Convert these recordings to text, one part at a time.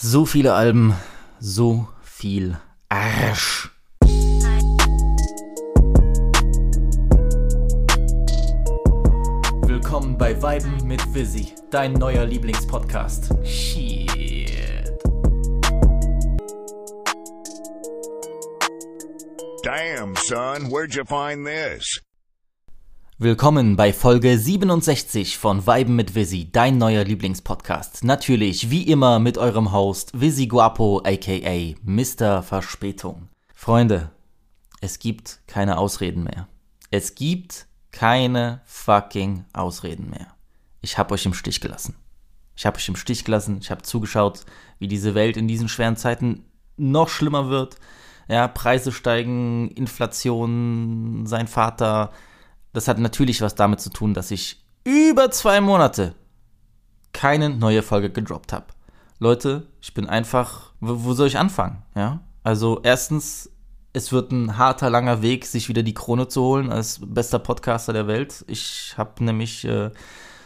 So viele Alben, so viel Arsch. Willkommen bei Weiben mit Visi, dein neuer Lieblingspodcast. Shit. Damn, son, where'd you find this? Willkommen bei Folge 67 von Weiben mit Visi, dein neuer Lieblingspodcast. Natürlich, wie immer, mit eurem Host Visi Guapo, aka Mr. Verspätung. Freunde, es gibt keine Ausreden mehr. Es gibt keine fucking Ausreden mehr. Ich hab euch im Stich gelassen. Ich hab euch im Stich gelassen. Ich hab zugeschaut, wie diese Welt in diesen schweren Zeiten noch schlimmer wird. Ja, Preise steigen, Inflation, sein Vater das hat natürlich was damit zu tun, dass ich über zwei Monate keine neue Folge gedroppt habe. Leute, ich bin einfach, wo, soll ich anfangen? Ja, also erstens, es wird ein harter, langer Weg, sich wieder die Krone zu holen als bester Podcaster der Welt. Ich habe nämlich äh,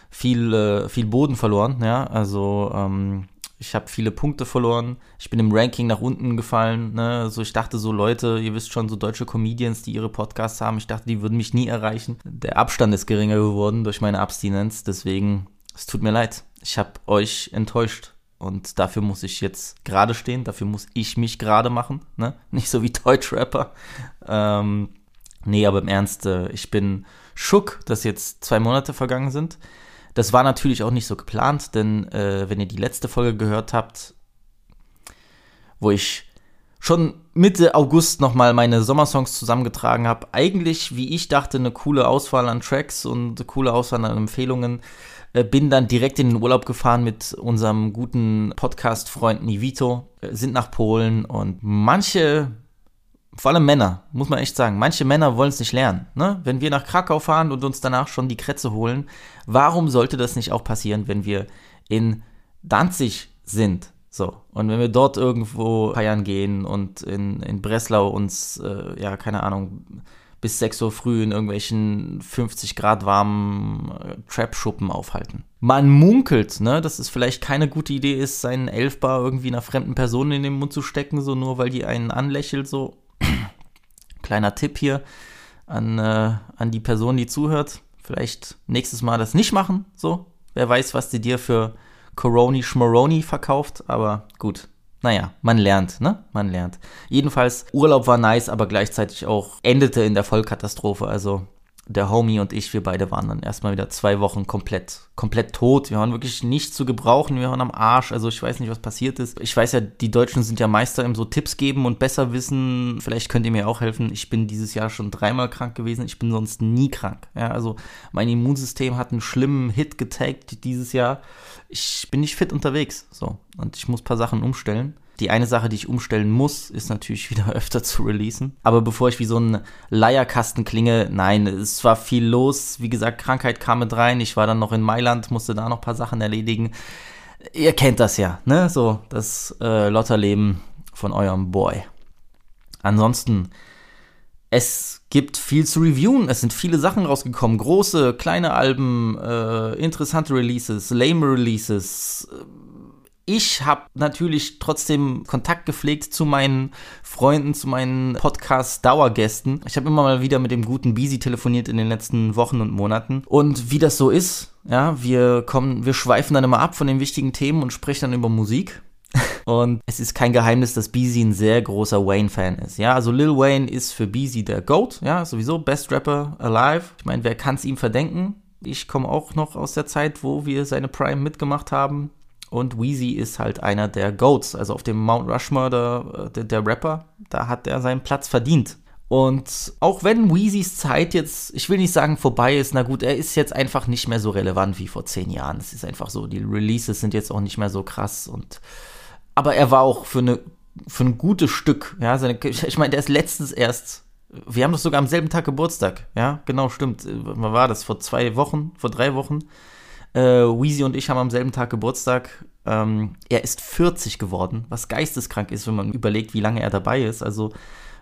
viel, äh, viel Boden verloren. Ja, also ähm, ich habe viele Punkte verloren. Ich bin im Ranking nach unten gefallen. Ne? Also ich dachte so, Leute, ihr wisst schon, so deutsche Comedians, die ihre Podcasts haben, ich dachte, die würden mich nie erreichen. Der Abstand ist geringer geworden durch meine Abstinenz. Deswegen, es tut mir leid. Ich habe euch enttäuscht. Und dafür muss ich jetzt gerade stehen. Dafür muss ich mich gerade machen. Ne? Nicht so wie Deutschrapper. Ähm, nee, aber im Ernst, äh, ich bin schock, dass jetzt zwei Monate vergangen sind. Das war natürlich auch nicht so geplant, denn äh, wenn ihr die letzte Folge gehört habt, wo ich schon Mitte August nochmal meine Sommersongs zusammengetragen habe, eigentlich, wie ich dachte, eine coole Auswahl an Tracks und eine coole Auswahl an Empfehlungen, äh, bin dann direkt in den Urlaub gefahren mit unserem guten Podcast-Freund Nivito, äh, sind nach Polen und manche vor allem Männer, muss man echt sagen. Manche Männer wollen es nicht lernen. Ne? Wenn wir nach Krakau fahren und uns danach schon die Krätze holen, warum sollte das nicht auch passieren, wenn wir in Danzig sind? So, und wenn wir dort irgendwo feiern gehen und in, in Breslau uns, äh, ja, keine Ahnung, bis 6 Uhr früh in irgendwelchen 50 Grad warmen äh, Trap-Schuppen aufhalten. Man munkelt, ne, dass es vielleicht keine gute Idee ist, seinen Elfbar irgendwie einer fremden Person in den Mund zu stecken, so nur weil die einen anlächelt, so Kleiner Tipp hier an, äh, an die Person, die zuhört. Vielleicht nächstes Mal das nicht machen. So, wer weiß, was die dir für Coroni Schmoroni verkauft. Aber gut, naja, man lernt, ne? Man lernt. Jedenfalls, Urlaub war nice, aber gleichzeitig auch endete in der Vollkatastrophe. Also der Homie und ich, wir beide waren dann erstmal wieder zwei Wochen komplett, komplett tot. Wir waren wirklich nicht zu gebrauchen, wir waren am Arsch. Also ich weiß nicht, was passiert ist. Ich weiß ja, die Deutschen sind ja Meister im so Tipps geben und besser wissen. Vielleicht könnt ihr mir auch helfen. Ich bin dieses Jahr schon dreimal krank gewesen. Ich bin sonst nie krank. Ja, also mein Immunsystem hat einen schlimmen Hit getaggt dieses Jahr. Ich bin nicht fit unterwegs. So. Und ich muss ein paar Sachen umstellen. Die eine Sache, die ich umstellen muss, ist natürlich wieder öfter zu releasen. Aber bevor ich wie so ein Leierkasten klinge, nein, es war viel los. Wie gesagt, Krankheit kam mit rein. Ich war dann noch in Mailand, musste da noch ein paar Sachen erledigen. Ihr kennt das ja, ne? So, das äh, Lotterleben von eurem Boy. Ansonsten, es gibt viel zu reviewen. Es sind viele Sachen rausgekommen. Große, kleine Alben, äh, interessante Releases, lame Releases. Äh, ich habe natürlich trotzdem Kontakt gepflegt zu meinen Freunden, zu meinen Podcast-Dauergästen. Ich habe immer mal wieder mit dem guten Beasy telefoniert in den letzten Wochen und Monaten. Und wie das so ist, ja, wir kommen, wir schweifen dann immer ab von den wichtigen Themen und sprechen dann über Musik. Und es ist kein Geheimnis, dass Beasy ein sehr großer Wayne-Fan ist. Ja, also Lil Wayne ist für Beasy der GOAT. Ja, sowieso Best Rapper alive. Ich meine, wer kann es ihm verdenken? Ich komme auch noch aus der Zeit, wo wir seine Prime mitgemacht haben. Und Weezy ist halt einer der Goats. Also auf dem Mount Rushmore der, der, der Rapper, da hat er seinen Platz verdient. Und auch wenn Weezys Zeit jetzt, ich will nicht sagen vorbei ist, na gut, er ist jetzt einfach nicht mehr so relevant wie vor zehn Jahren. Es ist einfach so, die Releases sind jetzt auch nicht mehr so krass und aber er war auch für eine für ein gutes Stück, ja, seine, ich meine, der ist letztens erst, wir haben doch sogar am selben Tag Geburtstag, ja, genau, stimmt, wann war das, vor zwei Wochen, vor drei Wochen, äh, Weezy und ich haben am selben Tag Geburtstag. Ähm, er ist 40 geworden, was geisteskrank ist, wenn man überlegt, wie lange er dabei ist. Also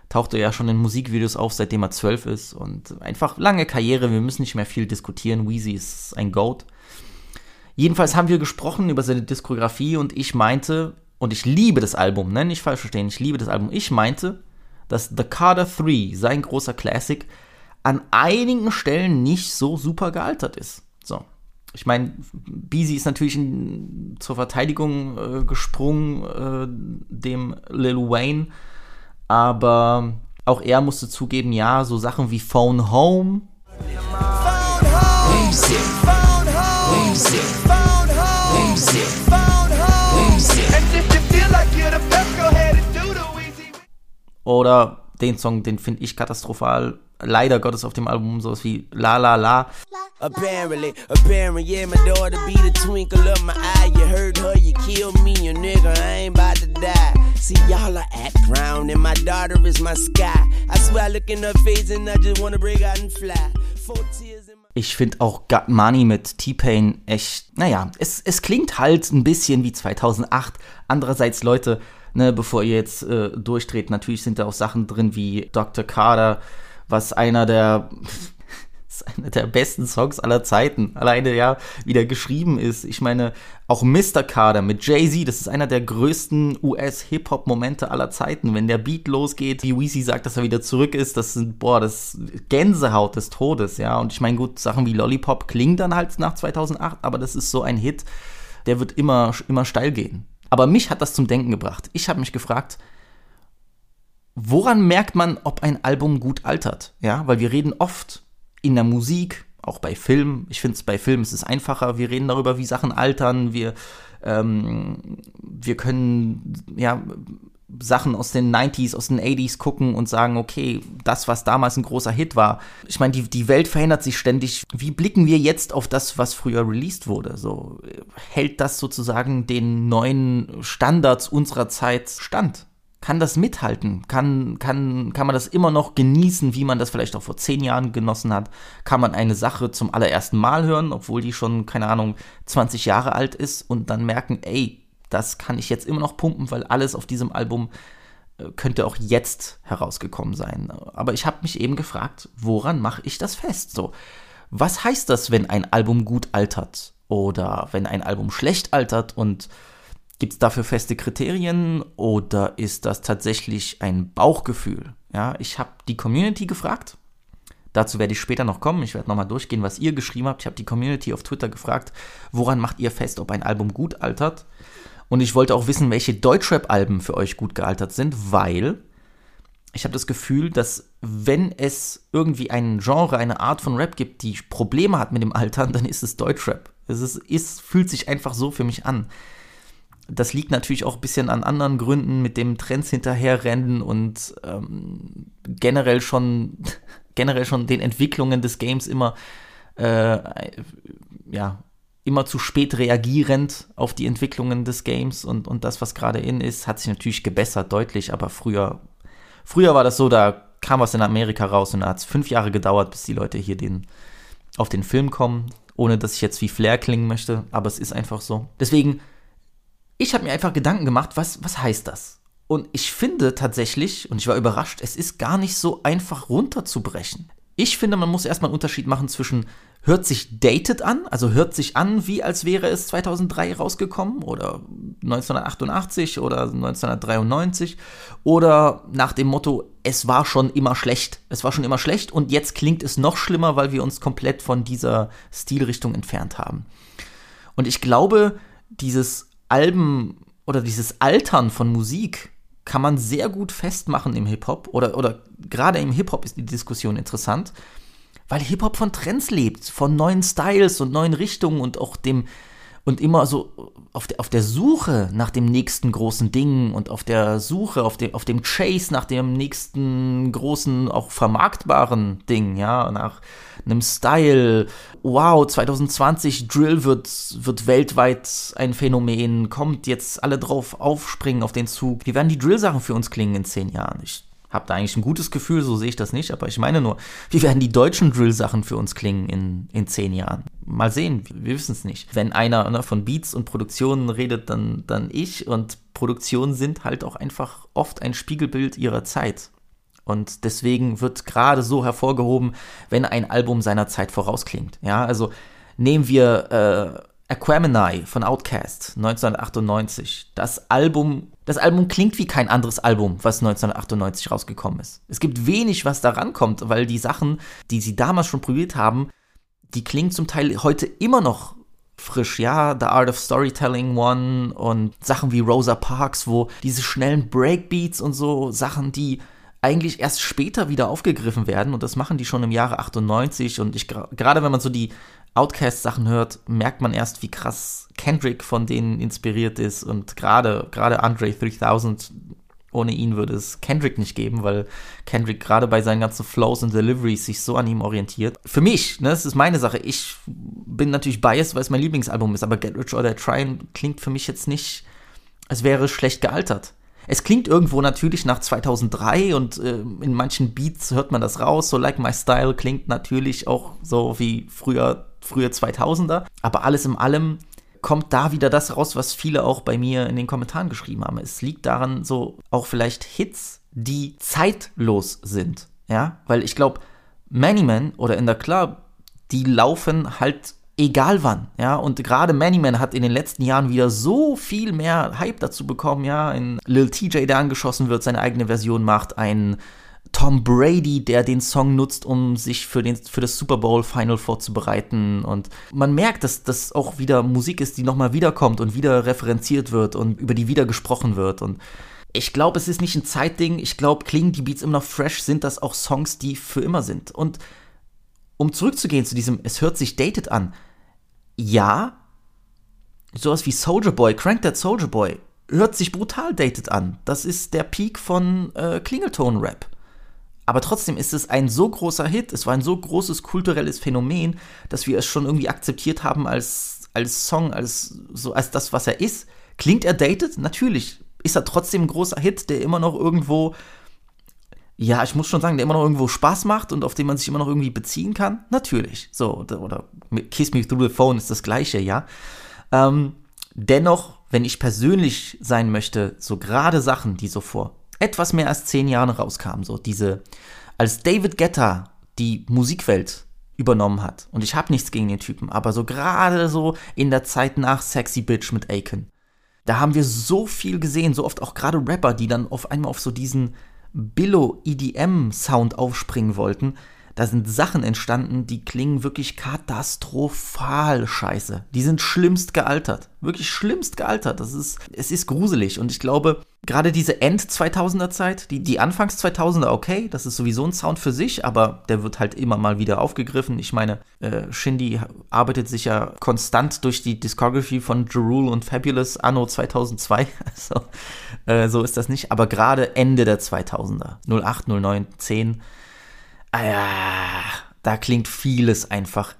taucht er ja schon in Musikvideos auf, seitdem er 12 ist. Und einfach lange Karriere, wir müssen nicht mehr viel diskutieren. Weezy ist ein Goat. Jedenfalls haben wir gesprochen über seine Diskografie und ich meinte, und ich liebe das Album, ne, nicht falsch verstehen, ich liebe das Album. Ich meinte, dass The Carter 3, sein großer Classic, an einigen Stellen nicht so super gealtert ist. Ich meine, Beezy ist natürlich in, zur Verteidigung äh, gesprungen, äh, dem Lil Wayne, aber auch er musste zugeben, ja, so Sachen wie Phone Home. Phone home. Phone home. Oder den Song, den finde ich katastrophal. Leider Gottes auf dem Album sowas wie La La La. Apparently, apparently, yeah, my daughter be the twinkle of my eye. You heard her, you killed me, your nigga, I ain't about to die. See, y'all are at ground, and my daughter is my sky. I swear I look in her face and I just wanna break out and fly. Four tears in my ich finde auch Got Money mit T-Pain echt, naja, es, es klingt halt ein bisschen wie 2008. Andererseits, Leute, ne, bevor ihr jetzt äh, durchdreht, natürlich sind da auch Sachen drin wie Dr. Carter, was einer der einer der besten Songs aller Zeiten. Alleine ja, wie der geschrieben ist. Ich meine, auch Mr. Carter mit Jay-Z, das ist einer der größten US-Hip-Hop-Momente aller Zeiten. Wenn der Beat losgeht, wie Weezy sagt, dass er wieder zurück ist, das sind, boah, das Gänsehaut des Todes, ja. Und ich meine, gut, Sachen wie Lollipop klingen dann halt nach 2008, aber das ist so ein Hit, der wird immer, immer steil gehen. Aber mich hat das zum Denken gebracht. Ich habe mich gefragt, woran merkt man, ob ein Album gut altert? Ja, weil wir reden oft in der Musik, auch bei Filmen. Ich finde es bei Filmen ist es einfacher. Wir reden darüber, wie Sachen altern. Wir, ähm, wir können ja Sachen aus den 90s, aus den 80s gucken und sagen, okay, das, was damals ein großer Hit war. Ich meine, die, die Welt verändert sich ständig. Wie blicken wir jetzt auf das, was früher released wurde? So, hält das sozusagen den neuen Standards unserer Zeit stand? kann das mithalten? Kann, kann, kann man das immer noch genießen, wie man das vielleicht auch vor zehn Jahren genossen hat? Kann man eine Sache zum allerersten Mal hören, obwohl die schon, keine Ahnung, 20 Jahre alt ist und dann merken, ey, das kann ich jetzt immer noch pumpen, weil alles auf diesem Album äh, könnte auch jetzt herausgekommen sein. Aber ich habe mich eben gefragt, woran mache ich das fest? So, was heißt das, wenn ein Album gut altert oder wenn ein Album schlecht altert und Gibt es dafür feste Kriterien oder ist das tatsächlich ein Bauchgefühl? Ja, ich habe die Community gefragt. Dazu werde ich später noch kommen. Ich werde nochmal durchgehen, was ihr geschrieben habt. Ich habe die Community auf Twitter gefragt, woran macht ihr fest, ob ein Album gut altert? Und ich wollte auch wissen, welche Deutschrap-Alben für euch gut gealtert sind, weil ich habe das Gefühl, dass wenn es irgendwie ein Genre, eine Art von Rap gibt, die Probleme hat mit dem Altern, dann ist es Deutschrap. Es ist, ist, fühlt sich einfach so für mich an das liegt natürlich auch ein bisschen an anderen Gründen, mit dem Trends hinterherrennen und ähm, generell schon generell schon den Entwicklungen des Games immer äh, ja immer zu spät reagierend auf die Entwicklungen des Games und, und das, was gerade in ist, hat sich natürlich gebessert, deutlich, aber früher, früher war das so, da kam was in Amerika raus und da hat es fünf Jahre gedauert, bis die Leute hier den, auf den Film kommen, ohne dass ich jetzt wie Flair klingen möchte, aber es ist einfach so. Deswegen ich habe mir einfach Gedanken gemacht, was, was heißt das? Und ich finde tatsächlich, und ich war überrascht, es ist gar nicht so einfach runterzubrechen. Ich finde, man muss erstmal einen Unterschied machen zwischen hört sich dated an, also hört sich an, wie als wäre es 2003 rausgekommen oder 1988 oder 1993 oder nach dem Motto, es war schon immer schlecht. Es war schon immer schlecht und jetzt klingt es noch schlimmer, weil wir uns komplett von dieser Stilrichtung entfernt haben. Und ich glaube, dieses Alben oder dieses Altern von Musik kann man sehr gut festmachen im Hip-Hop oder, oder gerade im Hip-Hop ist die Diskussion interessant, weil Hip-Hop von Trends lebt, von neuen Styles und neuen Richtungen und auch dem und immer so auf der, auf der Suche nach dem nächsten großen Ding und auf der Suche, auf dem, auf dem Chase nach dem nächsten großen, auch vermarktbaren Ding, ja, nach einem Style. Wow, 2020 Drill wird, wird weltweit ein Phänomen, kommt jetzt alle drauf aufspringen auf den Zug. Wie werden die Drill-Sachen für uns klingen in zehn Jahren? Ich habe da eigentlich ein gutes Gefühl, so sehe ich das nicht, aber ich meine nur, wie werden die deutschen Drill-Sachen für uns klingen in, in zehn Jahren? Mal sehen, wir wissen es nicht. Wenn einer ne, von Beats und Produktionen redet, dann, dann ich und Produktionen sind halt auch einfach oft ein Spiegelbild ihrer Zeit. Und deswegen wird gerade so hervorgehoben, wenn ein Album seiner Zeit vorausklingt. Ja, also nehmen wir Aquemini von Outkast 1998. Das Album, das Album klingt wie kein anderes Album, was 1998 rausgekommen ist. Es gibt wenig, was da rankommt, weil die Sachen, die sie damals schon probiert haben, die klingen zum Teil heute immer noch frisch, ja, The Art of Storytelling One und Sachen wie Rosa Parks, wo diese schnellen Breakbeats und so Sachen, die eigentlich erst später wieder aufgegriffen werden und das machen die schon im Jahre 98 und ich gerade wenn man so die Outcast Sachen hört, merkt man erst, wie krass Kendrick von denen inspiriert ist und gerade gerade Andre 3000 ohne ihn würde es Kendrick nicht geben, weil Kendrick gerade bei seinen ganzen Flows und Deliveries sich so an ihm orientiert. Für mich, ne, das ist meine Sache. Ich bin natürlich biased, weil es mein Lieblingsalbum ist, aber Get Rich or Die Trying klingt für mich jetzt nicht, als wäre es schlecht gealtert. Es klingt irgendwo natürlich nach 2003 und äh, in manchen Beats hört man das raus. So Like My Style klingt natürlich auch so wie früher, früher 2000er. Aber alles in allem kommt da wieder das raus, was viele auch bei mir in den Kommentaren geschrieben haben. Es liegt daran, so auch vielleicht Hits, die zeitlos sind. Ja, weil ich glaube, Many Men oder In the Club, die laufen halt egal wann, ja, und gerade Many Man hat in den letzten Jahren wieder so viel mehr Hype dazu bekommen, ja, ein Lil TJ, der angeschossen wird, seine eigene Version macht, ein Tom Brady, der den Song nutzt, um sich für, den, für das Super Bowl Final vorzubereiten. Und man merkt, dass das auch wieder Musik ist, die nochmal wiederkommt und wieder referenziert wird und über die wieder gesprochen wird. Und ich glaube, es ist nicht ein Zeitding. Ich glaube, klingen die Beats immer noch fresh, sind das auch Songs, die für immer sind. Und um zurückzugehen zu diesem, es hört sich dated an. Ja, sowas wie Soldier Boy, Crank That Soldier Boy, hört sich brutal dated an. Das ist der Peak von äh, Klingelton-Rap. Aber trotzdem ist es ein so großer Hit, es war ein so großes kulturelles Phänomen, dass wir es schon irgendwie akzeptiert haben als, als Song, als, so, als das, was er ist. Klingt er dated? Natürlich. Ist er trotzdem ein großer Hit, der immer noch irgendwo, ja, ich muss schon sagen, der immer noch irgendwo Spaß macht und auf den man sich immer noch irgendwie beziehen kann? Natürlich. So, oder Kiss Me Through the Phone ist das gleiche, ja. Ähm, dennoch, wenn ich persönlich sein möchte, so gerade Sachen, die so vor etwas mehr als zehn Jahren rauskam. So diese, als David Guetta die Musikwelt übernommen hat. Und ich habe nichts gegen den Typen, aber so gerade so in der Zeit nach Sexy Bitch mit Aiken. Da haben wir so viel gesehen, so oft auch gerade Rapper, die dann auf einmal auf so diesen Billo-EDM-Sound aufspringen wollten, da sind Sachen entstanden, die klingen wirklich katastrophal scheiße. Die sind schlimmst gealtert. Wirklich schlimmst gealtert. Das ist, es ist gruselig. Und ich glaube, gerade diese End-2000er Zeit, die, die Anfangs-2000er, okay, das ist sowieso ein Sound für sich, aber der wird halt immer mal wieder aufgegriffen. Ich meine, äh, Shindy arbeitet sich ja konstant durch die Discography von Jerul und Fabulous anno 2002. Also, äh, so ist das nicht. Aber gerade Ende der 2000er, 08, 09, 10, ah da klingt vieles einfach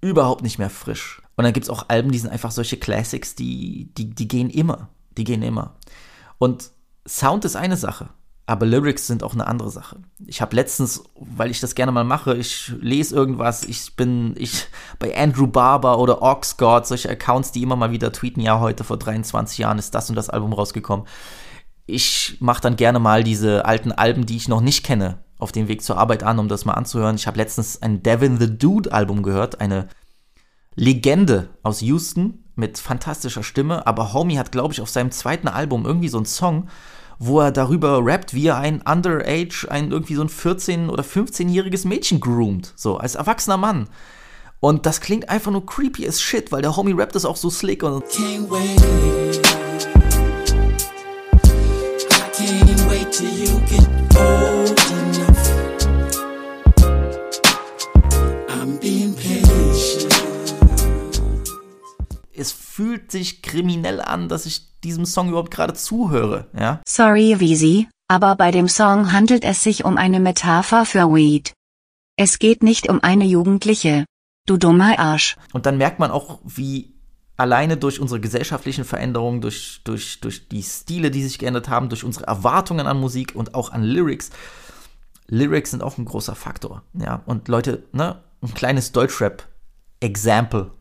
überhaupt nicht mehr frisch. Und dann gibt es auch Alben, die sind einfach solche Classics, die, die, die gehen immer. Die gehen immer. Und Sound ist eine Sache, aber Lyrics sind auch eine andere Sache. Ich habe letztens, weil ich das gerne mal mache, ich lese irgendwas, ich bin ich bei Andrew Barber oder Oxgod, solche Accounts, die immer mal wieder tweeten, ja, heute vor 23 Jahren ist das und das Album rausgekommen. Ich mache dann gerne mal diese alten Alben, die ich noch nicht kenne, auf dem Weg zur Arbeit an, um das mal anzuhören. Ich habe letztens ein Devin the Dude Album gehört, eine Legende aus Houston mit fantastischer Stimme, aber Homie hat, glaube ich, auf seinem zweiten Album irgendwie so einen Song, wo er darüber rappt, wie er ein Underage, ein irgendwie so ein 14- oder 15-jähriges Mädchen groomt, so als erwachsener Mann. Und das klingt einfach nur creepy as shit, weil der Homie rappt das auch so slick und. Can't wait. Fühlt sich kriminell an, dass ich diesem Song überhaupt gerade zuhöre, ja? Sorry, Visi, aber bei dem Song handelt es sich um eine Metapher für Weed. Es geht nicht um eine Jugendliche. Du dummer Arsch. Und dann merkt man auch, wie alleine durch unsere gesellschaftlichen Veränderungen, durch, durch, durch die Stile, die sich geändert haben, durch unsere Erwartungen an Musik und auch an Lyrics. Lyrics sind auch ein großer Faktor, ja. Und Leute, ne, ein kleines Deutschrap-Example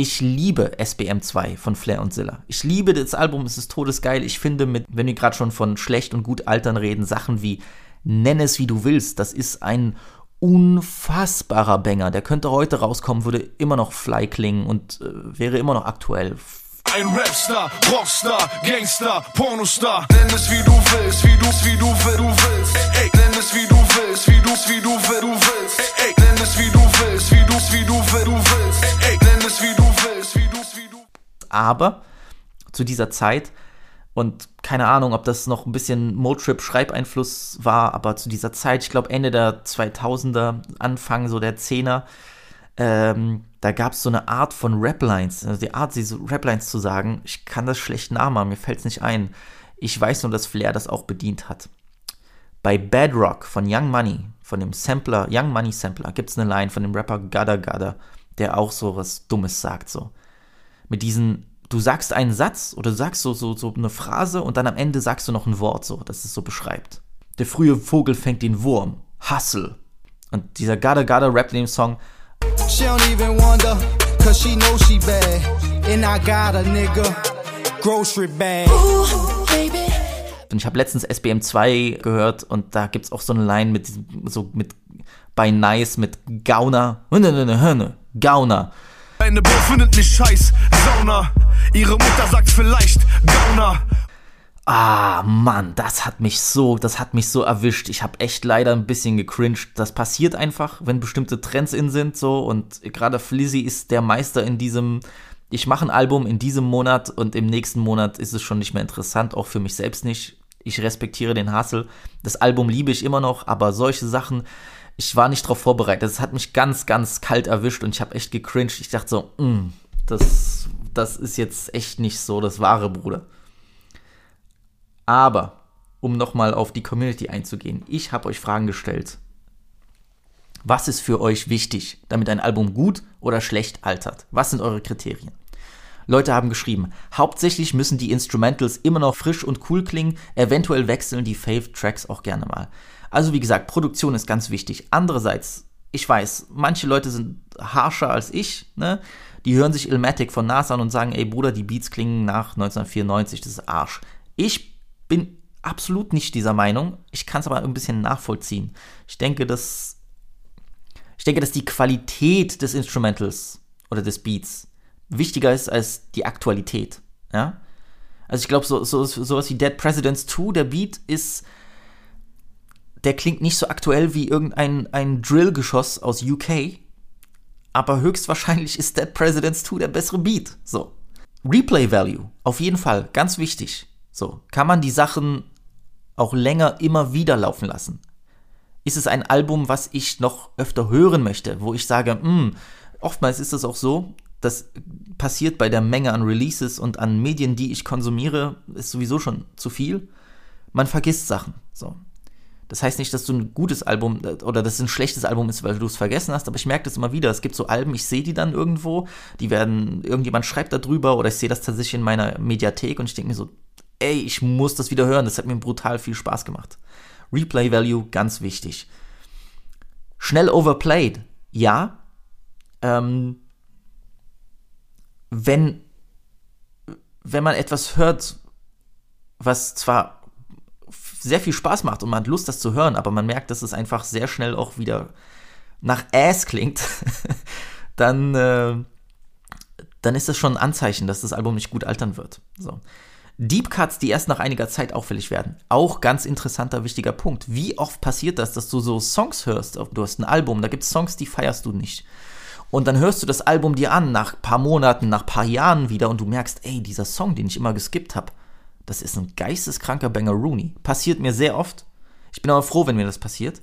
ich liebe SBM2 von Flair und Zilla. Ich liebe das Album, es ist todesgeil. Ich finde, mit, wenn wir gerade schon von schlecht und gut altern reden, Sachen wie Nenn es wie du willst, das ist ein unfassbarer Banger. Der könnte heute rauskommen, würde immer noch fly klingen und äh, wäre immer noch aktuell. Ein Rapstar, Rockstar, Gangster, Pornostar. Nenn es wie du willst, wie du, wie du, wie du willst. Ey, ey. Nenn es wie du willst, wie du, wie du, wie du willst. Ey, ey. Nenn es wie du willst, wie du, wie du, wie du willst. Ey, ey. Aber zu dieser Zeit und keine Ahnung, ob das noch ein bisschen Motrip-Schreibeinfluss war, aber zu dieser Zeit, ich glaube Ende der 2000er, Anfang so der 10er, ähm, da gab es so eine Art von Raplines, also die Art, diese Raplines zu sagen, ich kann das schlecht nachmachen, mir fällt es nicht ein. Ich weiß nur, dass Flair das auch bedient hat. Bei Bedrock von Young Money, von dem Sampler, Young Money Sampler, gibt es eine Line von dem Rapper Gada Gada, der auch so was Dummes sagt, so. Mit diesen, du sagst einen Satz oder du sagst so, so, so eine Phrase und dann am Ende sagst du noch ein Wort, so, das es so beschreibt. Der frühe Vogel fängt den Wurm. Hustle. Und dieser Gada Gada rappt in dem Song, She don't even wonder, cause she knows she bad. And I got a nigga, grocery bag. Und ich habe letztens SBM 2 gehört und da gibt's auch so eine Line mit diesem- so mit bei Nice mit Gauner. Gauner. Eine Bro findet mich scheiß, Sauna. Ihre Mutter sagt vielleicht Gauner. Ah, Mann, das hat mich so, das hat mich so erwischt. Ich habe echt leider ein bisschen gecringed. Das passiert einfach, wenn bestimmte Trends in sind so und gerade Flizzy ist der Meister in diesem ich mache ein Album in diesem Monat und im nächsten Monat ist es schon nicht mehr interessant, auch für mich selbst nicht. Ich respektiere den Hustle. Das Album liebe ich immer noch, aber solche Sachen, ich war nicht darauf vorbereitet. Das hat mich ganz, ganz kalt erwischt und ich habe echt gecringed. Ich dachte so, mm, das, das ist jetzt echt nicht so das wahre, Bruder. Aber, um nochmal auf die Community einzugehen, ich habe euch Fragen gestellt. Was ist für euch wichtig, damit ein Album gut oder schlecht altert? Was sind eure Kriterien? Leute haben geschrieben, hauptsächlich müssen die Instrumentals immer noch frisch und cool klingen, eventuell wechseln die Fave-Tracks auch gerne mal. Also wie gesagt, Produktion ist ganz wichtig. Andererseits, ich weiß, manche Leute sind harscher als ich, ne? Die hören sich Ilmatic von Nas an und sagen, ey Bruder, die Beats klingen nach 1994, das ist Arsch. Ich bin absolut nicht dieser Meinung. Ich kann es aber ein bisschen nachvollziehen. Ich denke, dass ich denke, dass die Qualität des Instrumentals oder des Beats wichtiger ist als die Aktualität. Ja? Also ich glaube, so, so, sowas wie Dead Presidents 2, der Beat ist, der klingt nicht so aktuell wie irgendein ein Drill-Geschoss aus UK, aber höchstwahrscheinlich ist Dead Presidents 2 der bessere Beat. So. Replay Value, auf jeden Fall, ganz wichtig. So, kann man die Sachen auch länger immer wieder laufen lassen? Ist es ein Album, was ich noch öfter hören möchte, wo ich sage, hm, oftmals ist es auch so, das passiert bei der Menge an Releases und an Medien, die ich konsumiere, ist sowieso schon zu viel. Man vergisst Sachen. So. Das heißt nicht, dass du ein gutes Album oder dass es ein schlechtes Album ist, weil du es vergessen hast, aber ich merke das immer wieder. Es gibt so Alben, ich sehe die dann irgendwo, die werden, irgendjemand schreibt da drüber oder ich sehe das tatsächlich in meiner Mediathek und ich denke mir so, ey, ich muss das wieder hören. Das hat mir brutal viel Spaß gemacht. Replay Value, ganz wichtig. Schnell overplayed, ja. Ähm, wenn, wenn man etwas hört, was zwar sehr viel Spaß macht und man hat Lust, das zu hören, aber man merkt, dass es einfach sehr schnell auch wieder nach Ass klingt, dann, äh, dann ist das schon ein Anzeichen, dass das Album nicht gut altern wird. So. Deep Cuts, die erst nach einiger Zeit auffällig werden. Auch ganz interessanter, wichtiger Punkt. Wie oft passiert das, dass du so Songs hörst? Du hast ein Album, da gibt es Songs, die feierst du nicht. Und dann hörst du das Album dir an, nach ein paar Monaten, nach ein paar Jahren wieder und du merkst, ey, dieser Song, den ich immer geskippt habe, das ist ein geisteskranker Banger Rooney. Passiert mir sehr oft. Ich bin aber froh, wenn mir das passiert.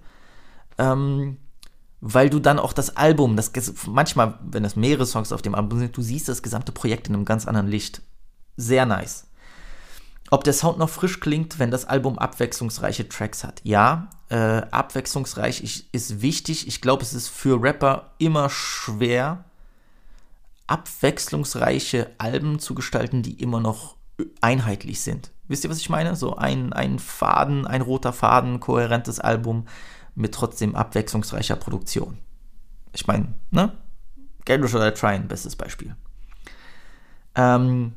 Ähm, weil du dann auch das Album, das manchmal, wenn es mehrere Songs auf dem Album sind, du siehst das gesamte Projekt in einem ganz anderen Licht. Sehr nice. Ob der Sound noch frisch klingt, wenn das Album abwechslungsreiche Tracks hat. Ja, äh, abwechslungsreich ich, ist wichtig. Ich glaube, es ist für Rapper immer schwer, abwechslungsreiche Alben zu gestalten, die immer noch einheitlich sind. Wisst ihr, was ich meine? So ein, ein Faden, ein roter Faden, kohärentes Album mit trotzdem abwechslungsreicher Produktion. Ich meine, ne? Get Rich or Die Tryin', bestes Beispiel. Ähm,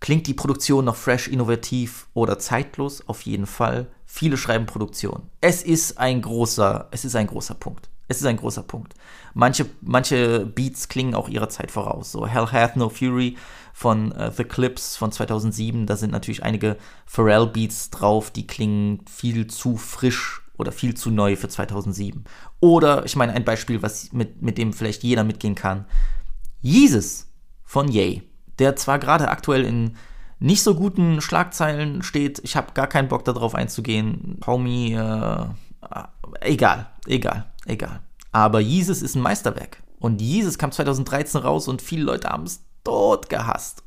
Klingt die Produktion noch fresh, innovativ oder zeitlos? Auf jeden Fall. Viele schreiben Produktion. Es ist ein großer, es ist ein großer Punkt. Es ist ein großer Punkt. Manche, manche Beats klingen auch ihrer Zeit voraus. So Hell Hath No Fury von uh, The Clips von 2007. Da sind natürlich einige Pharrell-Beats drauf, die klingen viel zu frisch oder viel zu neu für 2007. Oder, ich meine, ein Beispiel, was mit, mit dem vielleicht jeder mitgehen kann. Jesus von Yay, der zwar gerade aktuell in nicht so guten Schlagzeilen steht, ich habe gar keinen Bock darauf einzugehen. Homie, äh, egal, egal, egal. Aber Jesus ist ein Meisterwerk. Und Jesus kam 2013 raus und viele Leute haben es tot gehasst.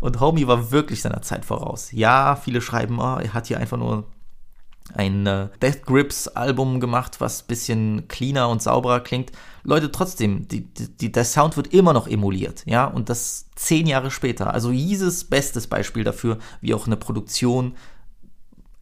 Und Homie war wirklich seiner Zeit voraus. Ja, viele schreiben, oh, er hat hier einfach nur ein äh, Death Grips Album gemacht, was ein bisschen cleaner und sauberer klingt. Leute, trotzdem, die, die, der Sound wird immer noch emuliert, ja, und das zehn Jahre später. Also dieses bestes Beispiel dafür, wie auch eine Produktion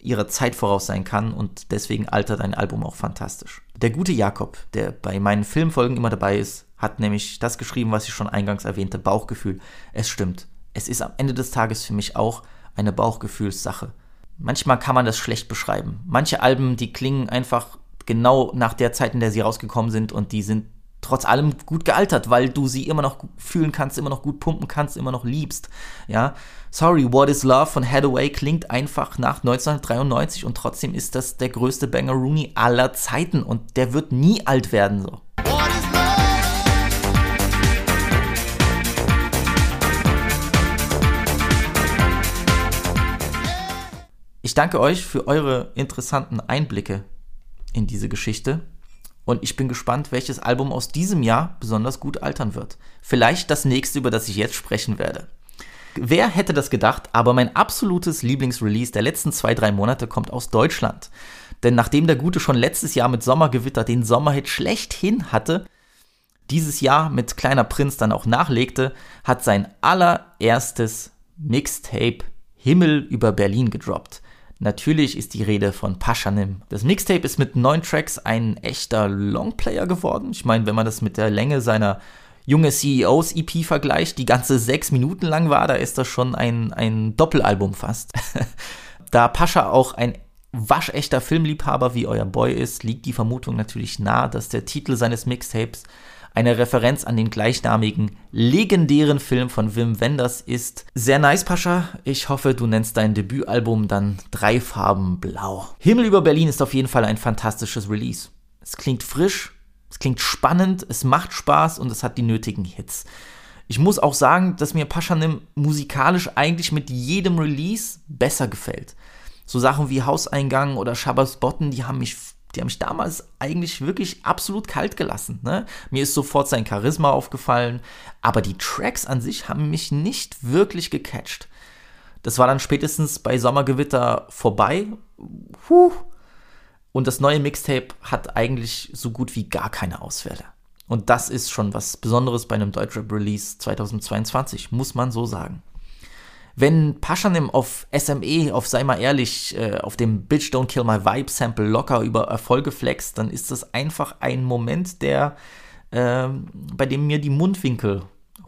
ihrer Zeit voraus sein kann und deswegen altert ein Album auch fantastisch. Der gute Jakob, der bei meinen Filmfolgen immer dabei ist, hat nämlich das geschrieben, was ich schon eingangs erwähnte, Bauchgefühl. Es stimmt. Es ist am Ende des Tages für mich auch eine Bauchgefühlssache manchmal kann man das schlecht beschreiben. Manche Alben, die klingen einfach genau nach der Zeit, in der sie rausgekommen sind und die sind trotz allem gut gealtert, weil du sie immer noch fühlen kannst, immer noch gut pumpen kannst, immer noch liebst. Ja, sorry, What is Love von Hathaway klingt einfach nach 1993 und trotzdem ist das der größte Banger Rooney aller Zeiten und der wird nie alt werden so. Ich danke euch für eure interessanten Einblicke in diese Geschichte und ich bin gespannt, welches Album aus diesem Jahr besonders gut altern wird. Vielleicht das nächste, über das ich jetzt sprechen werde. Wer hätte das gedacht, aber mein absolutes Lieblingsrelease der letzten zwei, drei Monate kommt aus Deutschland. Denn nachdem der Gute schon letztes Jahr mit Sommergewitter den Sommerhit schlechthin hatte, dieses Jahr mit Kleiner Prinz dann auch nachlegte, hat sein allererstes Mixtape Himmel über Berlin gedroppt. Natürlich ist die Rede von Paschanim. Das Mixtape ist mit neun Tracks ein echter Longplayer geworden. Ich meine, wenn man das mit der Länge seiner junge CEOs EP vergleicht, die ganze sechs Minuten lang war, da ist das schon ein, ein Doppelalbum fast. da Pascha auch ein waschechter Filmliebhaber wie euer Boy ist, liegt die Vermutung natürlich nahe, dass der Titel seines Mixtapes eine Referenz an den gleichnamigen legendären Film von Wim Wenders ist. Sehr nice, Pascha. Ich hoffe, du nennst dein Debütalbum dann drei Farben blau. Himmel über Berlin ist auf jeden Fall ein fantastisches Release. Es klingt frisch, es klingt spannend, es macht Spaß und es hat die nötigen Hits. Ich muss auch sagen, dass mir Paschanim musikalisch eigentlich mit jedem Release besser gefällt. So Sachen wie Hauseingang oder Shabbos Botten, die haben mich die haben mich damals eigentlich wirklich absolut kalt gelassen. Ne? Mir ist sofort sein Charisma aufgefallen, aber die Tracks an sich haben mich nicht wirklich gecatcht. Das war dann spätestens bei Sommergewitter vorbei. Puh. Und das neue Mixtape hat eigentlich so gut wie gar keine Ausfälle. Und das ist schon was Besonderes bei einem Deutschrap-Release 2022, muss man so sagen. Wenn Paschanim auf SME, auf sei mal ehrlich, äh, auf dem Bitch Don't Kill My Vibe Sample locker über Erfolge flext, dann ist das einfach ein Moment, der, äh, bei dem mir die Mundwinkel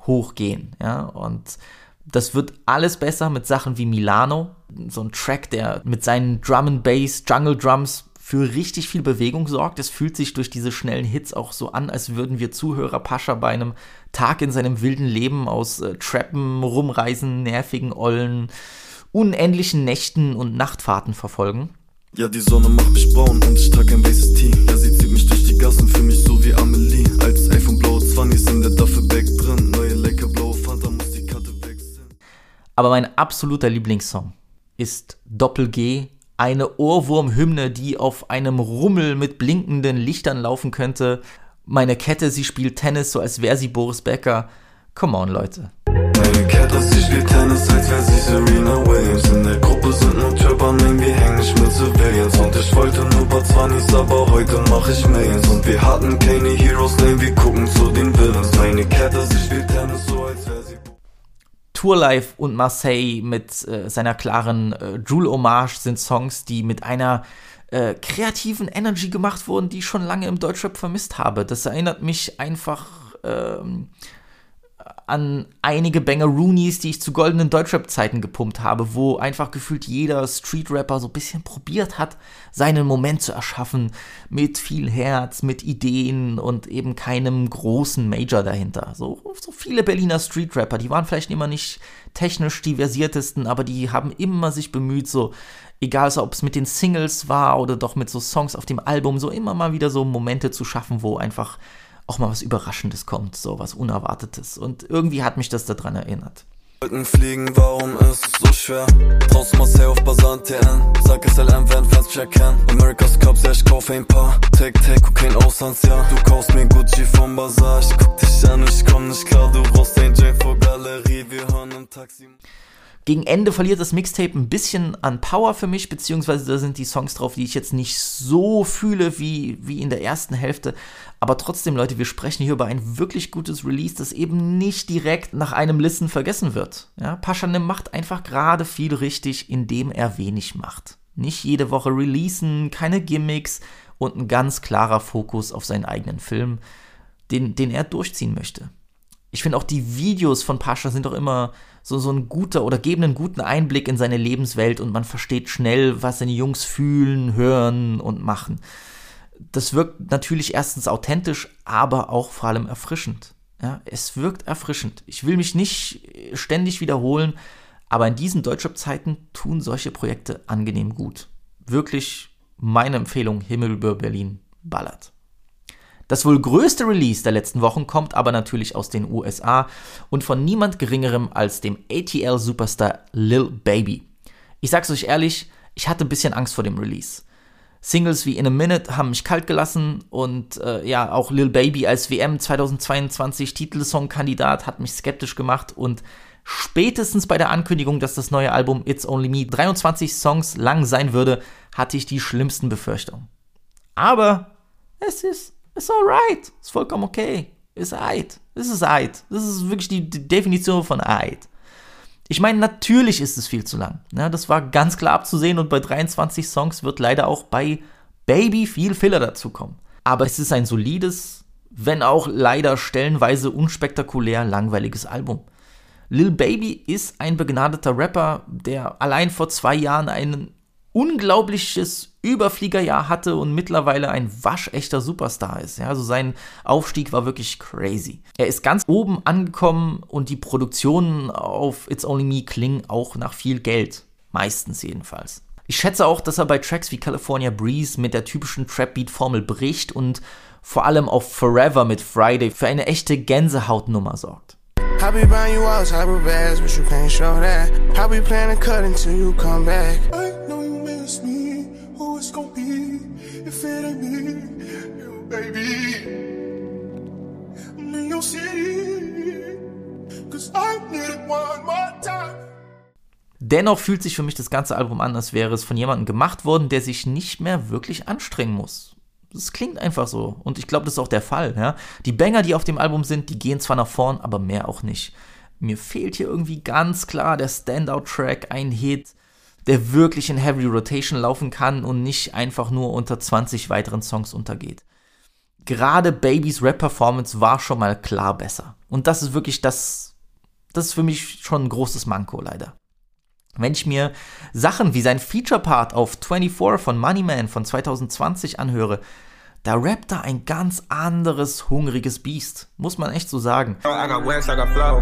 hochgehen, ja, und das wird alles besser mit Sachen wie Milano, so ein Track, der mit seinen Drum and Bass, Jungle Drums für richtig viel Bewegung sorgt. Es fühlt sich durch diese schnellen Hits auch so an, als würden wir Zuhörer Pascha bei einem Tag in seinem wilden Leben aus äh, Trappen, Rumreisen, nervigen Ollen, unendlichen Nächten und Nachtfahrten verfolgen. Ja, die Sonne macht mich braun und ich trage ein weißes Tee. Ja, sie zieht mich durch die Gassen, für mich so wie Amelie. Altes iPhone, blaue 20 in der Duffelbag drin. Neue lecker blaue Fanta, muss die Karte wechseln. Aber mein absoluter Lieblingssong ist Doppel G eine Ohrwurmhymne, die auf einem Rummel mit blinkenden Lichtern laufen könnte. Meine Kette, sie spielt Tennis, so als wäre sie Boris Becker. Come on, Leute. Meine Kette, sie spielt Tennis, als wäre sie Serena Williams. In der Gruppe sind nur Trapper, nein, wir hängen nicht mit Civilians. Und ich wollte nur Barzwanis, aber heute mach ich Millions. Und wir hatten keine Heroes, nein, wir gucken zu den Villains. Meine Kette, sie spielt Tennis, so als wäre sie... Tourlife und Marseille mit äh, seiner klaren äh, Joule-Hommage sind Songs, die mit einer äh, kreativen Energy gemacht wurden, die ich schon lange im Deutschrap vermisst habe. Das erinnert mich einfach ähm, an einige Banger Roonies, die ich zu goldenen Deutschrap-Zeiten gepumpt habe, wo einfach gefühlt jeder Street-Rapper so ein bisschen probiert hat, seinen Moment zu erschaffen, mit viel Herz, mit Ideen und eben keinem großen Major dahinter. So, so viele Berliner Street-Rapper, die waren vielleicht immer nicht technisch die versiertesten, aber die haben immer sich bemüht, so, egal ob es mit den Singles war oder doch mit so Songs auf dem Album, so immer mal wieder so Momente zu schaffen, wo einfach auch mal was Überraschendes kommt, so was Unerwartetes. Und irgendwie hat mich das daran erinnert. Fliegen, warum ist es so schwer? Draußen hey auf Basan TN Sag es LM, wenn Fans checken America's Cups, ja ich kauf ein paar. Take, take, Kokain aus Hans, ja Du kaufst mir Gucci vom Bazar. Ich guck dich an, ich komm nicht klar. Du brauchst den J vor Galerie, wir hören im Taxi gegen Ende verliert das Mixtape ein bisschen an Power für mich, beziehungsweise da sind die Songs drauf, die ich jetzt nicht so fühle wie, wie in der ersten Hälfte. Aber trotzdem, Leute, wir sprechen hier über ein wirklich gutes Release, das eben nicht direkt nach einem Listen vergessen wird. Ja, Paschanim macht einfach gerade viel richtig, indem er wenig macht. Nicht jede Woche releasen, keine Gimmicks und ein ganz klarer Fokus auf seinen eigenen Film, den, den er durchziehen möchte. Ich finde auch die Videos von Pascha sind doch immer so, so ein guter oder geben einen guten Einblick in seine Lebenswelt und man versteht schnell, was seine Jungs fühlen, hören und machen. Das wirkt natürlich erstens authentisch, aber auch vor allem erfrischend. Ja, es wirkt erfrischend. Ich will mich nicht ständig wiederholen, aber in diesen Deutschrap-Zeiten tun solche Projekte angenehm gut. Wirklich meine Empfehlung, Himmel über Berlin ballert. Das wohl größte Release der letzten Wochen kommt aber natürlich aus den USA und von niemand geringerem als dem ATL-Superstar Lil Baby. Ich sag's euch ehrlich, ich hatte ein bisschen Angst vor dem Release. Singles wie In a Minute haben mich kalt gelassen und äh, ja, auch Lil Baby als WM 2022 Titelsongkandidat hat mich skeptisch gemacht und spätestens bei der Ankündigung, dass das neue Album It's Only Me 23 Songs lang sein würde, hatte ich die schlimmsten Befürchtungen. Aber es ist ist alright. Ist vollkommen okay. Ist Eid. Das ist Eid. Das ist wirklich die, Definition von Eid. Ich meine, natürlich ist es viel zu lang. Ja, das war ganz klar abzusehen und bei 23 Songs wird leider auch bei Baby viel Filler dazukommen. Aber es ist ein solides, wenn auch leider stellenweise unspektakulär langweiliges Album. Lil Baby ist ein begnadeter Rapper, der allein vor zwei Jahren einen unglaubliches Überfliegerjahr hatte und mittlerweile ein waschechter Superstar ist. Ja, also sein Aufstieg war wirklich crazy. Er ist ganz oben angekommen und die Produktionen auf It's Only Me klingen auch nach viel Geld. Meistens jedenfalls. Ich schätze auch, dass er bei Tracks wie California Breeze mit der typischen Trap-Beat-Formel bricht und vor allem auf Forever mit Friday für eine echte Gänsehautnummer sorgt. I be buying you out type of bags, but you can't show that. I be planning cut until you come back. If it ain't me, you baby. in your cause I need it one more time. Dennoch fühlt sich für mich das ganze Album an, als wäre es von jemandem gemacht worden, der sich nicht mehr wirklich anstrengen muss. Das klingt einfach so. Und ich glaube, das ist auch der Fall. Ja? Die Banger, die auf dem Album sind, die gehen zwar nach vorn, aber mehr auch nicht. Mir fehlt hier irgendwie ganz klar der Standout-Track, ein Hit der wirklich in Heavy Rotation laufen kann und nicht einfach nur unter 20 weiteren Songs untergeht. Gerade Babys Rap-Performance war schon mal klar besser. Und das ist wirklich das, das ist für mich schon ein großes Manko leider. Wenn ich mir Sachen wie sein Feature-Part auf 24 von Moneyman von 2020 anhöre, da rappt er ein ganz anderes, hungriges Biest. Muss man echt so sagen. I got wax, I got flow.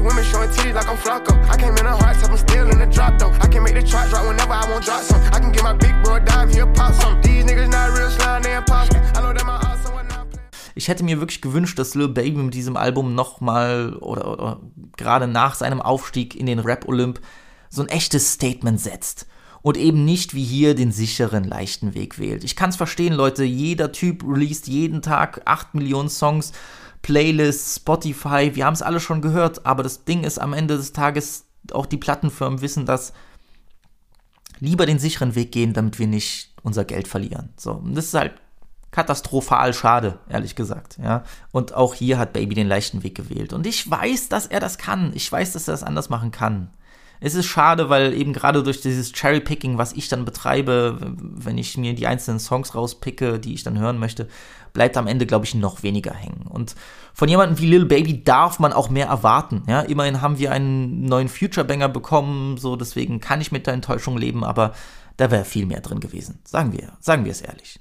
A1's on for I'm feeling like Rocco. Big, big spinner, took a jet to Morocco. I got pretty women showing titties like I'm Flocko. I came in a hard top, I'm still in the drop though. I can make the chart drop whenever I want drop some. I can get my big bro a dime, he'll pop some. These niggas not real slime, they imposter. I know that my when I'm ich hätte mir wirklich gewünscht, dass Lil Baby mit diesem Album nochmal oder, oder gerade nach seinem Aufstieg in den Rap-Olymp so ein echtes Statement setzt und eben nicht wie hier den sicheren, leichten Weg wählt. Ich kann es verstehen, Leute, jeder Typ released jeden Tag 8 Millionen Songs, Playlists, Spotify, wir haben es alle schon gehört, aber das Ding ist am Ende des Tages, auch die Plattenfirmen wissen das, lieber den sicheren Weg gehen, damit wir nicht unser Geld verlieren. So, und das ist halt katastrophal schade, ehrlich gesagt, ja. Und auch hier hat Baby den leichten Weg gewählt. Und ich weiß, dass er das kann. Ich weiß, dass er das anders machen kann. Es ist schade, weil eben gerade durch dieses Cherry-Picking, was ich dann betreibe, wenn ich mir die einzelnen Songs rauspicke, die ich dann hören möchte, bleibt am Ende, glaube ich, noch weniger hängen. Und von jemandem wie Lil Baby darf man auch mehr erwarten. Ja, immerhin haben wir einen neuen Future-Banger bekommen, so deswegen kann ich mit der Enttäuschung leben, aber da wäre viel mehr drin gewesen. Sagen wir, sagen wir es ehrlich.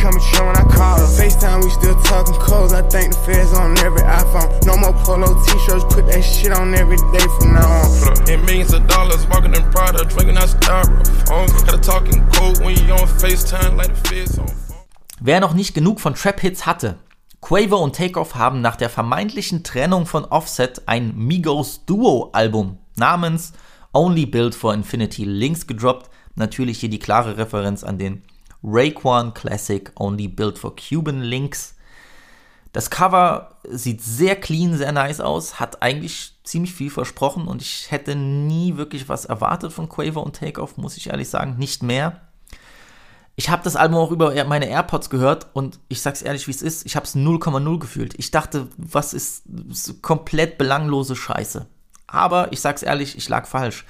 Coming chill when I call her. FaceTime, we still talking codes. I think the feds on every iPhone. No more polo t-shirts, put that shit on every day from now on. And millions of dollars walking in Prada, drinking out styrofoam. Got a talking code when you on FaceTime like the feds on. Wer noch nicht genug von Trap-Hits hatte, Quaver und Takeoff haben nach der vermeintlichen Trennung von Offset ein Migos Duo-Album namens Only Built for Infinity Links gedroppt. Natürlich hier die klare Referenz an den Raekwon Classic Only Built for Cuban Links. Das Cover sieht sehr clean, sehr nice aus, hat eigentlich ziemlich viel versprochen und ich hätte nie wirklich was erwartet von Quaver und Takeoff, muss ich ehrlich sagen, nicht mehr. Ich habe das Album auch über meine AirPods gehört und ich sag's ehrlich, wie es ist, ich habe es 0,0 gefühlt. Ich dachte, was ist, ist komplett belanglose Scheiße. Aber ich sag's ehrlich, ich lag falsch.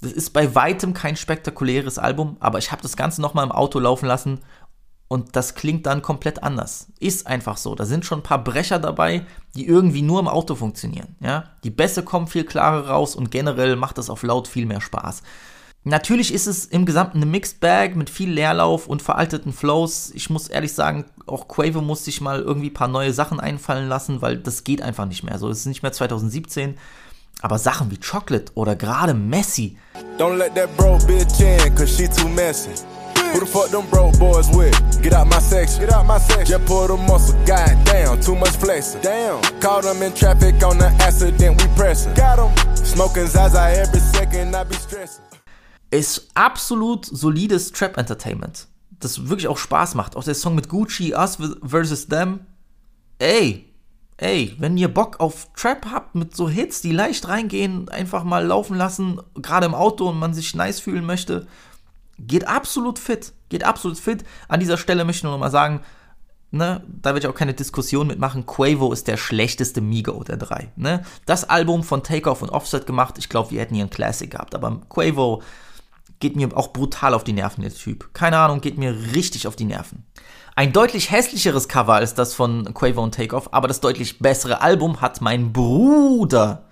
Das ist bei weitem kein spektakuläres Album, aber ich habe das Ganze nochmal im Auto laufen lassen und das klingt dann komplett anders. Ist einfach so. Da sind schon ein paar Brecher dabei, die irgendwie nur im Auto funktionieren. Ja? Die Bässe kommen viel klarer raus und generell macht das auf laut viel mehr Spaß. Natürlich ist es im Gesamten eine Mixed Bag mit viel Leerlauf und veralteten Flows. Ich muss ehrlich sagen, auch Quavo muss sich mal irgendwie ein paar neue Sachen einfallen lassen, weil das geht einfach nicht mehr. So, es ist nicht mehr 2017. Aber Sachen wie Chocolate oder gerade Messi. Don't let that bro bitch in, cause she too messy. Who the fuck them broke boys with? Get out my section. Get out my section. Just pull the muscle. God damn, too much flexing. Damn. Caught them in traffic on the accident, we pressing. Got them. Smoking Zaza every second, I be stressing ist absolut solides Trap Entertainment. Das wirklich auch Spaß macht. Auch der Song mit Gucci, Us vs. Them. Ey, ey, wenn ihr Bock auf Trap habt mit so Hits, die leicht reingehen, einfach mal laufen lassen, gerade im Auto und man sich nice fühlen möchte, geht absolut fit. Geht absolut fit. An dieser Stelle möchte ich nur noch mal sagen, ne, da werde ich auch keine Diskussion mitmachen. Quavo ist der schlechteste Migo der drei. Ne? Das Album von Takeoff und Offset gemacht, ich glaube, wir hätten hier einen Classic gehabt, aber Quavo geht mir auch brutal auf die Nerven, der Typ. Keine Ahnung, geht mir richtig auf die Nerven. Ein deutlich hässlicheres Cover als das von Quavo und Takeoff, aber das deutlich bessere Album hat mein Bruder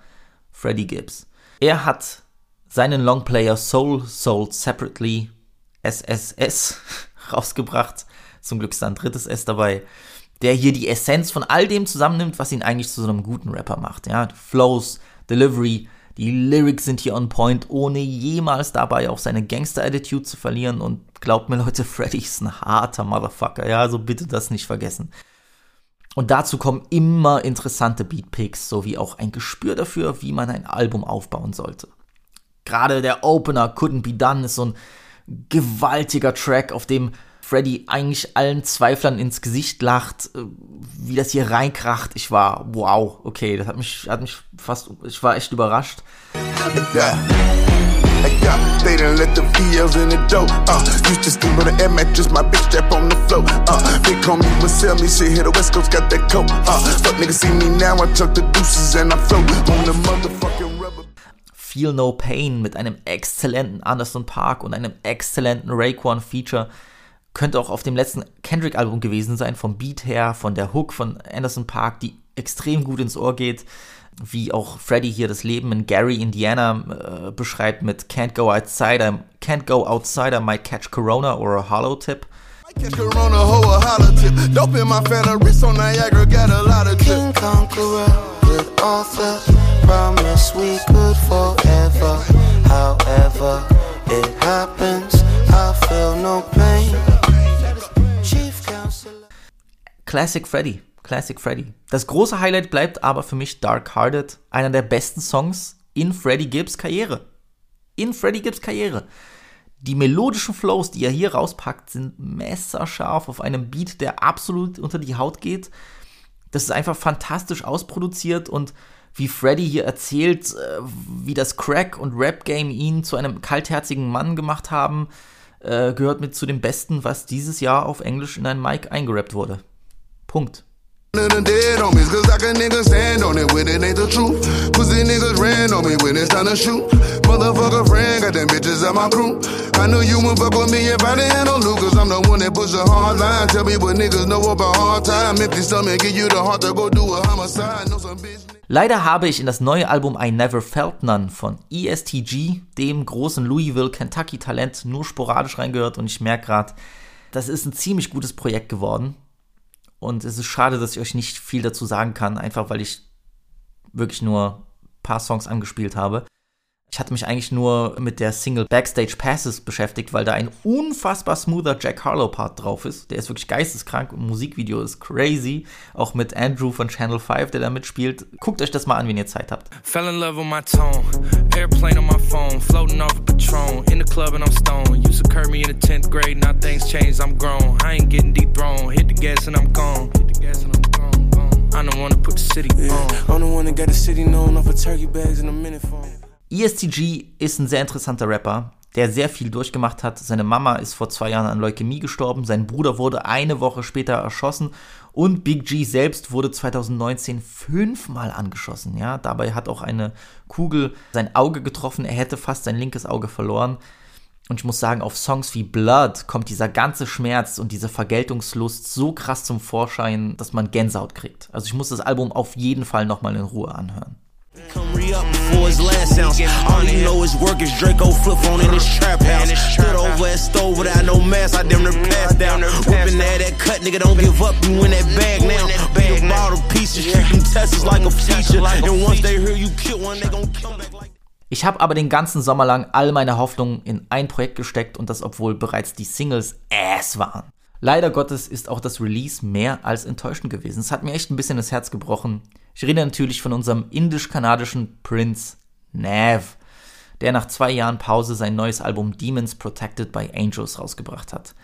Freddie Gibbs. Er hat seinen Longplayer Soul Sold Separately SSS rausgebracht. Zum Glück ist da ein drittes S dabei, der hier die Essenz von all dem zusammennimmt, was ihn eigentlich zu so einem guten Rapper macht. Ja, Flows, Delivery, die Lyrics sind hier on point, ohne jemals dabei auch seine Gangster-Attitude zu verlieren. Und glaubt mir, Leute, Freddy ist ein harter Motherfucker. Ja, also bitte das nicht vergessen. Und dazu kommen immer interessante Beatpicks, sowie auch ein Gespür dafür, wie man ein Album aufbauen sollte. Gerade der Opener Couldn't Be Done ist so ein gewaltiger Track, auf dem Freddy eigentlich allen Zweiflern ins Gesicht lacht, äh, wie das hier reinkracht. Ich war, wow, okay, das hat mich, hat mich fast, ich war echt überrascht. Yeah. They done let the VLs in the dough. Uh, used to sleep on the air mattress, my bitch strap on the floor. Uh, big homie would sell me shit, here the West Coast got that coat. Uh, fuck niggas see me now, I tuck the deuces and I float on the motherfucking rubber. Feel No Pain mit einem exzellenten Anderson Park und einem exzellenten Raekwon Feature könnte auch auf dem letzten Kendrick-Album gewesen sein, vom Beat her, von der Hook von Anderson Park, die extrem gut ins Ohr geht, wie auch Freddy hier das Leben in Gary, Indiana äh, beschreibt mit Can't go outside, I, can't go outside, I might catch Corona or a hollow tip. Catch Corona, ho, a hollow tip. Dope in my fan, wrist on Niagara, got a lot of King Conqueror with author, promise we could forever. However, it happens, I feel no pain. Classic Freddy. Classic Freddy. Das große Highlight bleibt aber für mich Dark Hearted, einer der besten Songs in Freddy Gibbs Karriere. In Freddy Gibbs Karriere. Die melodischen Flows, die er hier rauspackt, sind messerscharf auf einem Beat, der absolut unter die Haut geht. Das ist einfach fantastisch ausproduziert und wie Freddy hier erzählt, äh, wie das Crack- und Rap-Game ihn zu einem kaltherzigen Mann gemacht haben, äh, gehört mit zu dem Besten, was dieses Jahr auf Englisch in ein Mic eingerappt wurde. Punkt. Of the dead homies, cause I can nigga stand on it when it ain't the truth. Pussy niggas ran on me when it's time to shoot. Motherfucker friend got them bitches at my crew. I knew you would fuck with me if I didn't no loot, cause I'm the one that push a hard line. Tell me what niggas know about hard time. Empty stomach, give you the heart to go do a homicide. Know some bitch. Leider habe ich in das neue Album I Never Felt None von ESTG, dem großen Louisville, Kentucky Talent, nur sporadisch reingehört und ich merke gerade, das ist ein ziemlich gutes Projekt geworden. Und es ist schade, dass ich euch nicht viel dazu sagen kann, einfach weil ich wirklich nur ein paar Songs angespielt habe. Ich hatte mich eigentlich nur mit der Single Backstage Passes beschäftigt, weil da ein unfassbar smoother Jack Harlow Part drauf ist. Der ist wirklich geisteskrank und Musikvideo ist crazy. Auch mit Andrew von Channel 5, der da mitspielt. Guckt euch das mal an, wenn ihr Zeit habt. Fell in love with my tone. Airplane on my phone. Floating off a Patron. In the club and I'm stoned. Used to curb me in the 10th grade. Now things changed. I'm grown. I ain't getting deep thrown. Hit the gas and I'm gone. Hit the gas and I'm gone. gone. I don't wanna put the city on. I'm the one that got the city known off of turkey bags in a minute phone. ESTG ist ein sehr interessanter Rapper, der sehr viel durchgemacht hat. Seine Mama ist vor zwei Jahren an Leukämie gestorben, sein Bruder wurde eine Woche später erschossen und Big G selbst wurde 2019 fünfmal angeschossen. Ja, dabei hat auch eine Kugel sein Auge getroffen. Er hätte fast sein linkes Auge verloren. Und ich muss sagen, auf Songs wie Blood kommt dieser ganze Schmerz und diese Vergeltungslust so krass zum Vorschein, dass man Gänsehaut kriegt. Also ich muss das Album auf jeden Fall nochmal in Ruhe anhören. Come re up before his last ounce. All you know is work is Draco flip phone in his trap house. Stood over at stove without no mask, I damn near passed down. Whipping that, that cut, nigga, don't give up, you in that bag now. Beat a bottle pieces, treat them Teslas like a feature. And once they hear you kill one, they gon' come back like. Ich habe aber den ganzen Sommer lang all meine Hoffnungen in ein Projekt gesteckt und das obwohl bereits die Singles ass waren. Leider Gottes ist auch das Release mehr als enttäuschend gewesen. Es hat mir echt ein bisschen das Herz gebrochen. Ich rede natürlich von unserem indisch-kanadischen Prince Nav, der nach zwei Jahren Pause sein neues Album Demons Protected by Angels rausgebracht hat.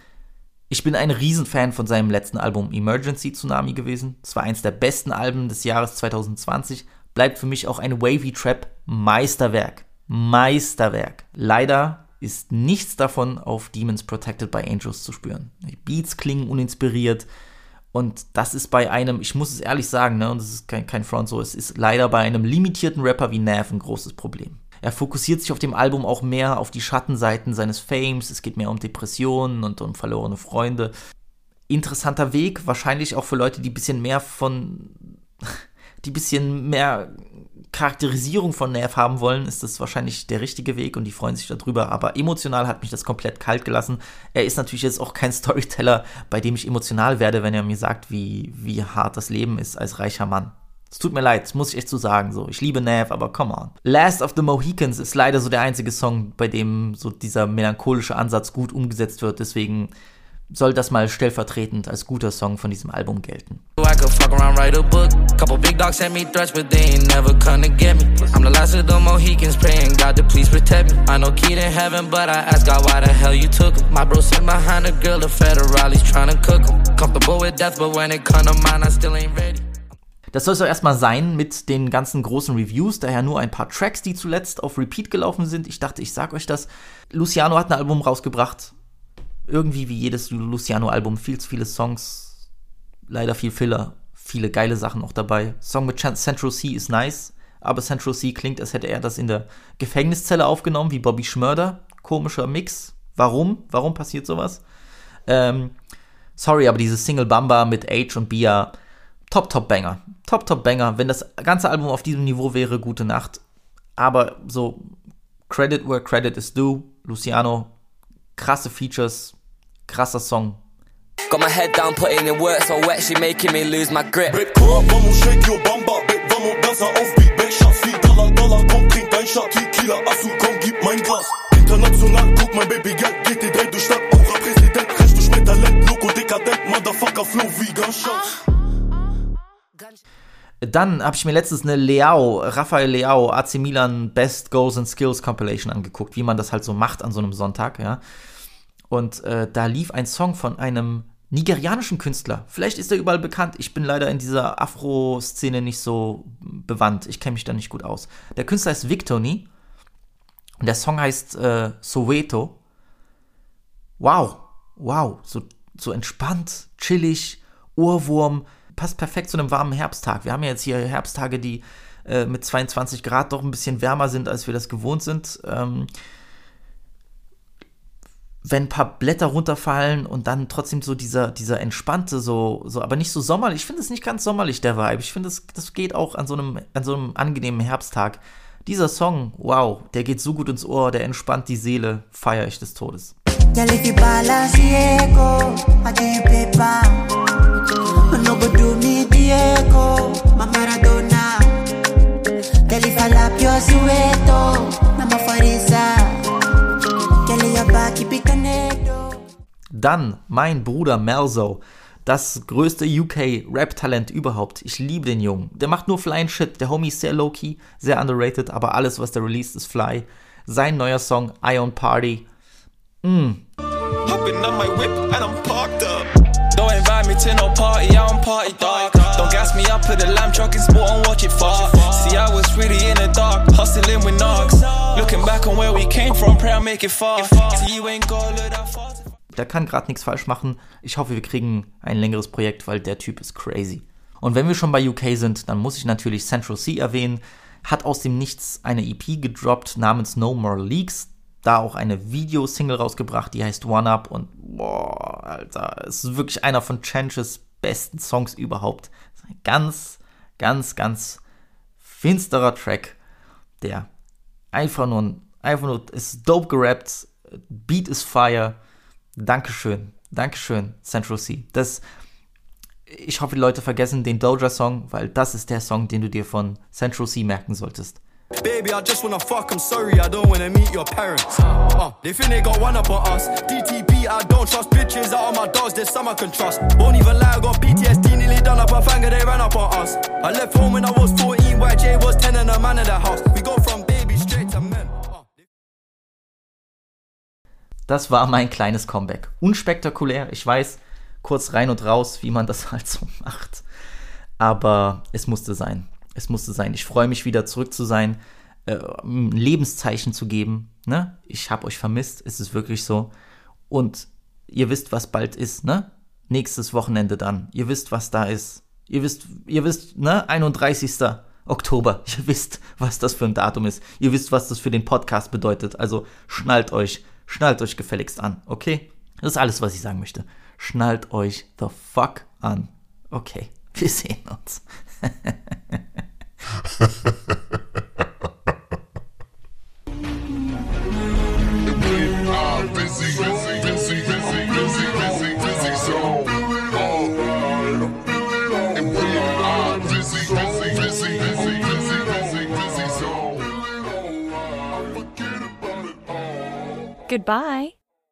Ich bin ein Riesenfan von seinem letzten Album Emergency Tsunami gewesen. Es war eins der besten Alben des Jahres 2020. Bleibt für mich auch ein Wavy Trap Meisterwerk. Meisterwerk. Leider ist nichts davon auf Demons Protected by Angels zu spüren. Die Beats klingen uninspiriert und das ist bei einem, ich muss es ehrlich sagen, ne, und das ist kein, kein Front so, es ist leider bei einem limitierten Rapper wie Nav ein großes Problem. Er fokussiert sich auf dem Album auch mehr auf die Schattenseiten seines Fames, es geht mehr um Depressionen und um verlorene Freunde. Interessanter Weg, wahrscheinlich auch für Leute, die ein bisschen mehr von, die ein bisschen mehr Charakterisierung von Nerv haben wollen, ist das wahrscheinlich der richtige Weg und die freuen sich darüber. Aber emotional hat mich das komplett kalt gelassen. Er ist natürlich jetzt auch kein Storyteller, bei dem ich emotional werde, wenn er mir sagt, wie, wie hart das Leben ist als reicher Mann. Es tut mir leid, muss ich echt so sagen. So, ich liebe Nav, aber come on. Last of the Mohicans ist leider so der einzige Song, bei dem so dieser melancholische Ansatz gut umgesetzt wird. Deswegen soll das mal stellvertretend als guter Song von diesem Album gelten. Das soll es doch erstmal sein mit den ganzen großen Reviews, daher nur ein paar Tracks, die zuletzt auf Repeat gelaufen sind. Ich dachte, ich sag euch das. Luciano hat ein Album rausgebracht, irgendwie wie jedes Luciano-Album viel zu viele Songs, leider viel Filler, viele geile Sachen auch dabei. Song mit Central C ist nice, aber Central C klingt, als hätte er das in der Gefängniszelle aufgenommen, wie Bobby Schmörder. Komischer Mix. Warum? Warum passiert sowas? Ähm, sorry, aber diese Single Bamba mit Age und Bia, top, top Banger. Top, top Banger. Wenn das ganze Album auf diesem Niveau wäre, gute Nacht. Aber so, Credit where credit is due. Luciano, krasse Features, krasser Song. Got my head down, putting in work, so wet, she making me lose my grip. Pull up, vamos, shake your bamba, babe, vamos, dansa auf Beat, babe, Schatz, viel Dollar, Dollar, komm, trink dein Shot, Tequila, Asu, komm, gib mein Glas. International, guck, mein Baby, Geld, geht die drei durch Stadt, auch Präsident, recht durch Talent, Loco, dekadent, Motherfucker, Flow, wie Gunshot. Dann habe ich mir letztens eine Leao, Rafael Leao, AC Milan Best Goals and Skills Compilation angeguckt, wie man das halt so macht an so einem Sonntag, ja. Und äh, da lief ein Song von einem nigerianischen Künstler. Vielleicht ist er überall bekannt. Ich bin leider in dieser Afro-Szene nicht so bewandt. Ich kenne mich da nicht gut aus. Der Künstler ist Victoni und der Song heißt äh, Soweto. Wow, wow, so, so entspannt, chillig, Ohrwurm, passt perfekt zu einem warmen Herbsttag. Wir haben ja jetzt hier Herbsttage, die äh, mit 22 Grad doch ein bisschen wärmer sind, als wir das gewohnt sind. Ähm, wenn ein paar Blätter runterfallen und dann trotzdem so dieser, dieser entspannte, so, so, aber nicht so sommerlich. Ich finde es nicht ganz sommerlich, der Vibe. Ich finde, das, das geht auch an so, einem, an so einem angenehmen Herbsttag. Dieser Song, wow, der geht so gut ins Ohr, der entspannt die Seele, feiere ich des Todes. Dann mein Bruder Melzo, das größte UK-Rap-Talent überhaupt. Ich liebe den Jungen. Der macht nur flying Shit. Der Homie ist sehr low-key, sehr underrated, aber alles, was der released, ist fly. Sein neuer Song, Ion Party. Mm. Hopping on my whip and I'm parked up. Don't invite me to no party, I don't party dark. Don't gas me up at the lamb truck in sport and watch it far. See, I was really in the dark, hustling with knocks. Looking back on where we came from, pray I make it far. See, you ain't gonna look that far der kann gerade nichts falsch machen. Ich hoffe, wir kriegen ein längeres Projekt, weil der Typ ist crazy. Und wenn wir schon bei UK sind, dann muss ich natürlich Central C erwähnen. Hat aus dem Nichts eine EP gedroppt namens No More Leaks. Da auch eine Videosingle rausgebracht, die heißt One Up. Und boah, Alter, es ist wirklich einer von Changes besten Songs überhaupt. Ein ganz, ganz, ganz finsterer Track, der einfach nur, einfach nur, ist dope gerappt, Beat ist fire Dankeschön. Dankeschön, Central C. Das, ich hoffe, die Leute vergessen den Doja-Song, weil das ist der Song, den du dir von Central C merken solltest. Baby, I just wanna fuck, I'm sorry, I don't wanna meet your parents. Uh, they think they got one up on us. DTP, I don't trust bitches out of my dogs, there's some I can trust. Won't even lie, I got PTSD, nearly done up a finger, they ran up on us. I left home when I was 14, YJ was 10 and a man in the house. We go from baby straight to men. Das war mein kleines Comeback. Unspektakulär, ich weiß, kurz rein und raus, wie man das halt so macht. Aber es musste sein. Es musste sein. Ich freue mich wieder zurück zu sein, äh, ein Lebenszeichen zu geben. Ne? Ich habe euch vermisst, es ist wirklich so. Und ihr wisst, was bald ist, ne? Nächstes Wochenende dann. Ihr wisst, was da ist. Ihr wisst, ihr wisst, ne? 31. Oktober. Ihr wisst, was das für ein Datum ist. Ihr wisst, was das für den Podcast bedeutet. Also schnallt euch Schnallt euch gefälligst an, okay? Das ist alles, was ich sagen möchte. Schnallt euch the fuck an. Okay, wir sehen uns. Goodbye.